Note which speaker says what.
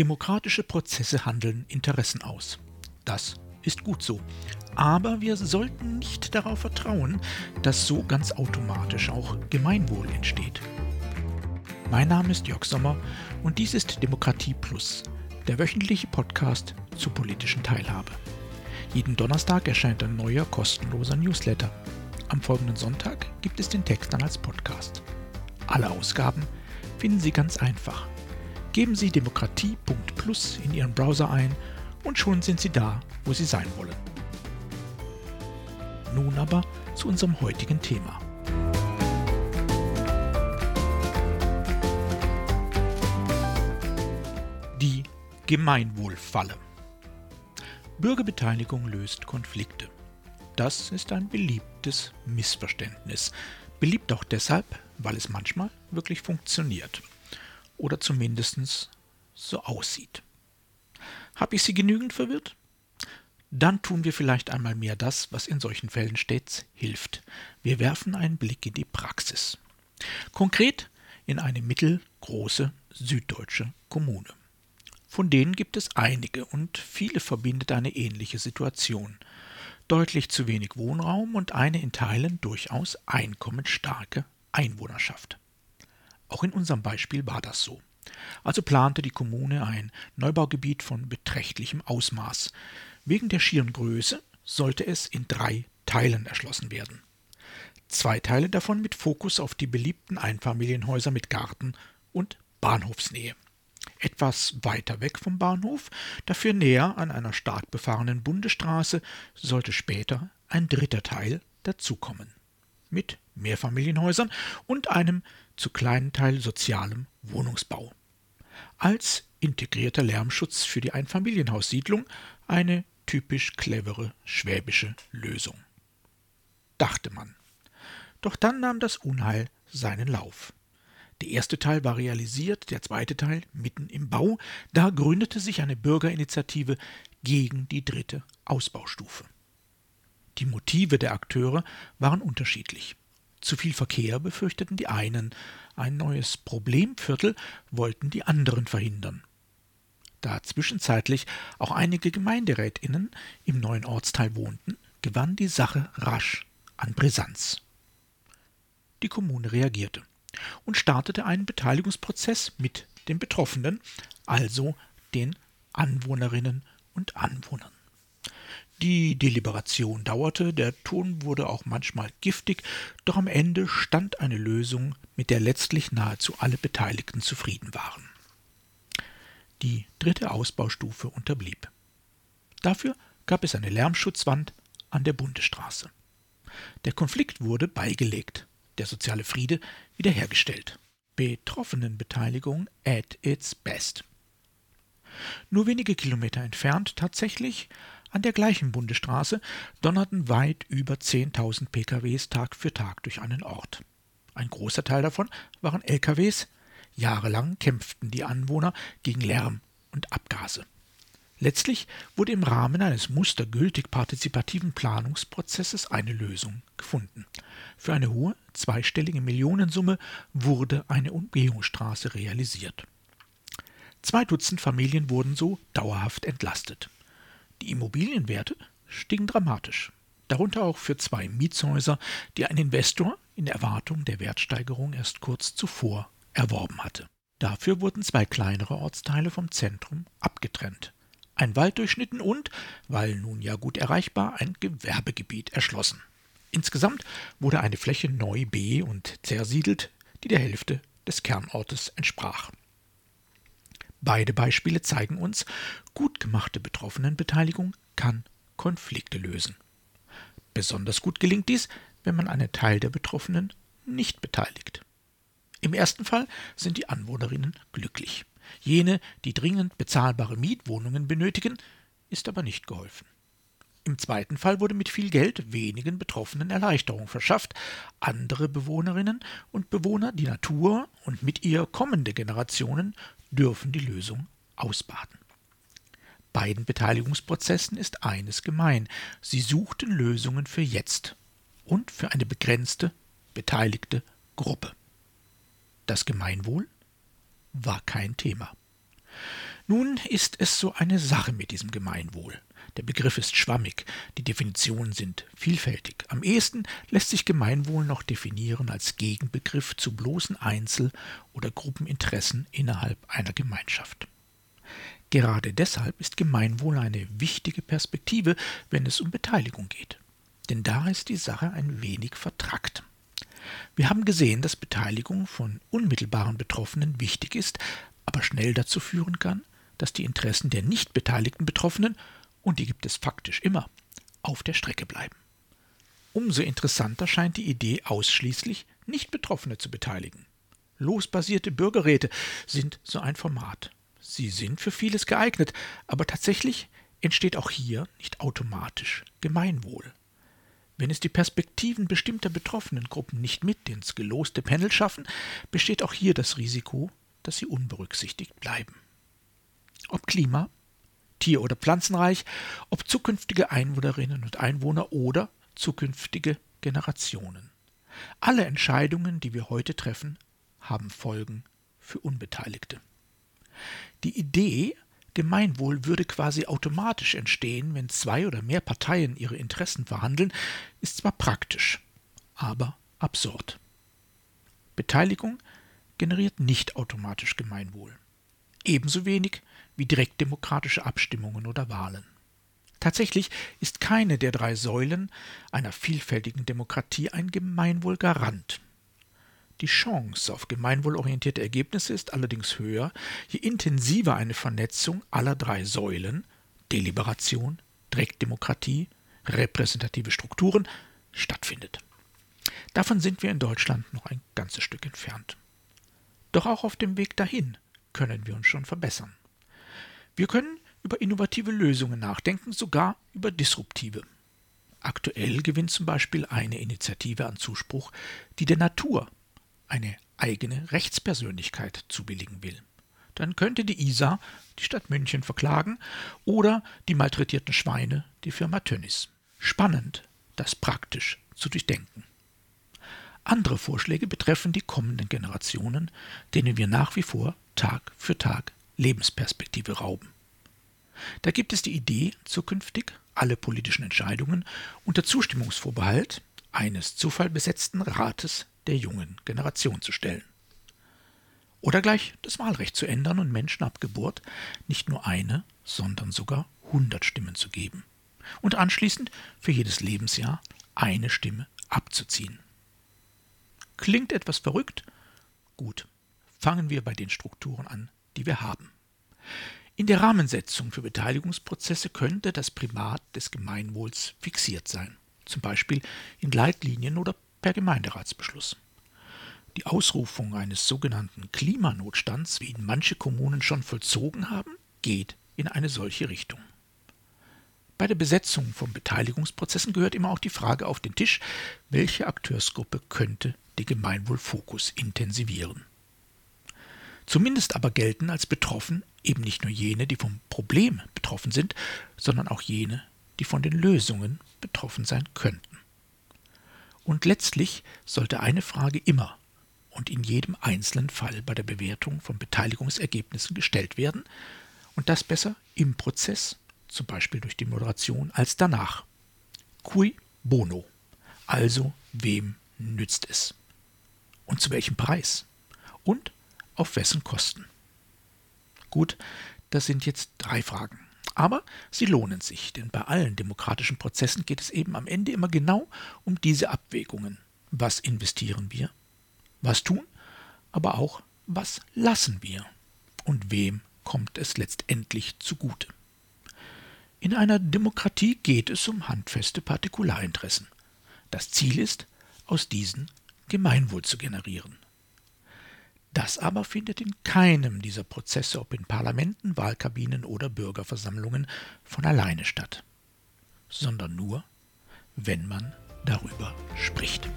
Speaker 1: Demokratische Prozesse handeln Interessen aus. Das ist gut so. Aber wir sollten nicht darauf vertrauen, dass so ganz automatisch auch Gemeinwohl entsteht. Mein Name ist Jörg Sommer und dies ist Demokratie Plus, der wöchentliche Podcast zur politischen Teilhabe. Jeden Donnerstag erscheint ein neuer kostenloser Newsletter. Am folgenden Sonntag gibt es den Text dann als Podcast. Alle Ausgaben finden Sie ganz einfach. Geben Sie demokratie.plus in Ihren Browser ein und schon sind Sie da, wo Sie sein wollen. Nun aber zu unserem heutigen Thema. Die Gemeinwohlfalle. Bürgerbeteiligung löst Konflikte. Das ist ein beliebtes Missverständnis. Beliebt auch deshalb, weil es manchmal wirklich funktioniert. Oder zumindest so aussieht. Habe ich Sie genügend verwirrt? Dann tun wir vielleicht einmal mehr das, was in solchen Fällen stets hilft. Wir werfen einen Blick in die Praxis. Konkret in eine mittelgroße süddeutsche Kommune. Von denen gibt es einige und viele verbindet eine ähnliche Situation deutlich zu wenig Wohnraum und eine in Teilen durchaus einkommensstarke Einwohnerschaft. Auch in unserem Beispiel war das so. Also plante die Kommune ein Neubaugebiet von beträchtlichem Ausmaß. Wegen der schieren Größe sollte es in drei Teilen erschlossen werden. Zwei Teile davon mit Fokus auf die beliebten Einfamilienhäuser mit Garten und Bahnhofsnähe etwas weiter weg vom Bahnhof, dafür näher an einer stark befahrenen Bundesstraße, sollte später ein dritter Teil dazukommen. Mit Mehrfamilienhäusern und einem zu kleinen Teil sozialem Wohnungsbau. Als integrierter Lärmschutz für die Einfamilienhaussiedlung eine typisch clevere schwäbische Lösung. Dachte man. Doch dann nahm das Unheil seinen Lauf. Der erste Teil war realisiert, der zweite Teil mitten im Bau. Da gründete sich eine Bürgerinitiative gegen die dritte Ausbaustufe. Die Motive der Akteure waren unterschiedlich. Zu viel Verkehr befürchteten die einen, ein neues Problemviertel wollten die anderen verhindern. Da zwischenzeitlich auch einige Gemeinderätinnen im neuen Ortsteil wohnten, gewann die Sache rasch an Brisanz. Die Kommune reagierte und startete einen Beteiligungsprozess mit den Betroffenen, also den Anwohnerinnen und Anwohnern. Die Deliberation dauerte, der Ton wurde auch manchmal giftig, doch am Ende stand eine Lösung, mit der letztlich nahezu alle Beteiligten zufrieden waren. Die dritte Ausbaustufe unterblieb. Dafür gab es eine Lärmschutzwand an der Bundesstraße. Der Konflikt wurde beigelegt der soziale Friede wiederhergestellt. Betroffenenbeteiligung at its best. Nur wenige Kilometer entfernt tatsächlich an der gleichen Bundesstraße donnerten weit über 10.000 PKWs Tag für Tag durch einen Ort. Ein großer Teil davon waren LKWs. Jahrelang kämpften die Anwohner gegen Lärm und Abgase. Letztlich wurde im Rahmen eines mustergültig partizipativen Planungsprozesses eine Lösung gefunden. Für eine hohe zweistellige Millionensumme wurde eine Umgehungsstraße realisiert. Zwei Dutzend Familien wurden so dauerhaft entlastet. Die Immobilienwerte stiegen dramatisch, darunter auch für zwei Mietshäuser, die ein Investor in Erwartung der Wertsteigerung erst kurz zuvor erworben hatte. Dafür wurden zwei kleinere Ortsteile vom Zentrum abgetrennt ein Wald durchschnitten und, weil nun ja gut erreichbar, ein Gewerbegebiet erschlossen. Insgesamt wurde eine Fläche neu be- und zersiedelt, die der Hälfte des Kernortes entsprach. Beide Beispiele zeigen uns, gut gemachte Betroffenenbeteiligung kann Konflikte lösen. Besonders gut gelingt dies, wenn man einen Teil der Betroffenen nicht beteiligt. Im ersten Fall sind die Anwohnerinnen glücklich. Jene, die dringend bezahlbare Mietwohnungen benötigen, ist aber nicht geholfen. Im zweiten Fall wurde mit viel Geld wenigen Betroffenen Erleichterung verschafft. Andere Bewohnerinnen und Bewohner, die Natur und mit ihr kommende Generationen dürfen die Lösung ausbaden. Beiden Beteiligungsprozessen ist eines gemein. Sie suchten Lösungen für jetzt und für eine begrenzte, beteiligte Gruppe. Das Gemeinwohl war kein Thema. Nun ist es so eine Sache mit diesem Gemeinwohl. Der Begriff ist schwammig, die Definitionen sind vielfältig. Am ehesten lässt sich Gemeinwohl noch definieren als Gegenbegriff zu bloßen Einzel- oder Gruppeninteressen innerhalb einer Gemeinschaft. Gerade deshalb ist Gemeinwohl eine wichtige Perspektive, wenn es um Beteiligung geht. Denn da ist die Sache ein wenig vertrackt. Wir haben gesehen, dass Beteiligung von unmittelbaren Betroffenen wichtig ist, aber schnell dazu führen kann, dass die Interessen der nicht beteiligten Betroffenen und die gibt es faktisch immer, auf der Strecke bleiben. Umso interessanter scheint die Idee, ausschließlich Nicht-Betroffene zu beteiligen. Losbasierte Bürgerräte sind so ein Format. Sie sind für vieles geeignet, aber tatsächlich entsteht auch hier nicht automatisch Gemeinwohl. Wenn es die Perspektiven bestimmter betroffenen Gruppen nicht mit ins geloste Panel schaffen, besteht auch hier das Risiko, dass sie unberücksichtigt bleiben. Ob Klima, Tier- oder Pflanzenreich, ob zukünftige Einwohnerinnen und Einwohner oder zukünftige Generationen. Alle Entscheidungen, die wir heute treffen, haben Folgen für Unbeteiligte. Die Idee, Gemeinwohl würde quasi automatisch entstehen, wenn zwei oder mehr Parteien ihre Interessen verhandeln, ist zwar praktisch, aber absurd. Beteiligung generiert nicht automatisch Gemeinwohl. Ebenso wenig wie direktdemokratische Abstimmungen oder Wahlen. Tatsächlich ist keine der drei Säulen einer vielfältigen Demokratie ein Gemeinwohlgarant. Die Chance auf gemeinwohlorientierte Ergebnisse ist allerdings höher, je intensiver eine Vernetzung aller drei Säulen Deliberation, Direktdemokratie, repräsentative Strukturen stattfindet. Davon sind wir in Deutschland noch ein ganzes Stück entfernt. Doch auch auf dem Weg dahin können wir uns schon verbessern. Wir können über innovative Lösungen nachdenken, sogar über disruptive. Aktuell gewinnt zum Beispiel eine Initiative an Zuspruch, die der Natur eine eigene Rechtspersönlichkeit zubilligen will. Dann könnte die ISA die Stadt München verklagen oder die malträtierten Schweine die Firma Tönnies. Spannend, das praktisch zu durchdenken. Andere Vorschläge betreffen die kommenden Generationen, denen wir nach wie vor Tag für Tag Lebensperspektive rauben. Da gibt es die Idee, zukünftig alle politischen Entscheidungen unter Zustimmungsvorbehalt eines zufallbesetzten Rates der jungen Generation zu stellen. Oder gleich das Wahlrecht zu ändern und Menschen ab Geburt nicht nur eine, sondern sogar hundert Stimmen zu geben. Und anschließend für jedes Lebensjahr eine Stimme abzuziehen. Klingt etwas verrückt? Gut, fangen wir bei den Strukturen an, die wir haben. In der Rahmensetzung für Beteiligungsprozesse könnte das Primat des Gemeinwohls fixiert sein, zum Beispiel in Leitlinien oder per Gemeinderatsbeschluss. Die Ausrufung eines sogenannten Klimanotstands, wie ihn manche Kommunen schon vollzogen haben, geht in eine solche Richtung. Bei der Besetzung von Beteiligungsprozessen gehört immer auch die Frage auf den Tisch, welche Akteursgruppe könnte den Gemeinwohlfokus intensivieren. Zumindest aber gelten als betroffen eben nicht nur jene, die vom Problem betroffen sind, sondern auch jene, die von den Lösungen betroffen sein könnten. Und letztlich sollte eine Frage immer und in jedem einzelnen Fall bei der Bewertung von Beteiligungsergebnissen gestellt werden, und das besser im Prozess, zum Beispiel durch die Moderation, als danach. Cui bono, also wem nützt es? Und zu welchem Preis? Und auf wessen Kosten? Gut, das sind jetzt drei Fragen. Aber sie lohnen sich, denn bei allen demokratischen Prozessen geht es eben am Ende immer genau um diese Abwägungen. Was investieren wir? Was tun? Aber auch, was lassen wir? Und wem kommt es letztendlich zugute? In einer Demokratie geht es um handfeste Partikularinteressen. Das Ziel ist, aus diesen Gemeinwohl zu generieren. Das aber findet in keinem dieser Prozesse, ob in Parlamenten, Wahlkabinen oder Bürgerversammlungen, von alleine statt, sondern nur, wenn man darüber spricht.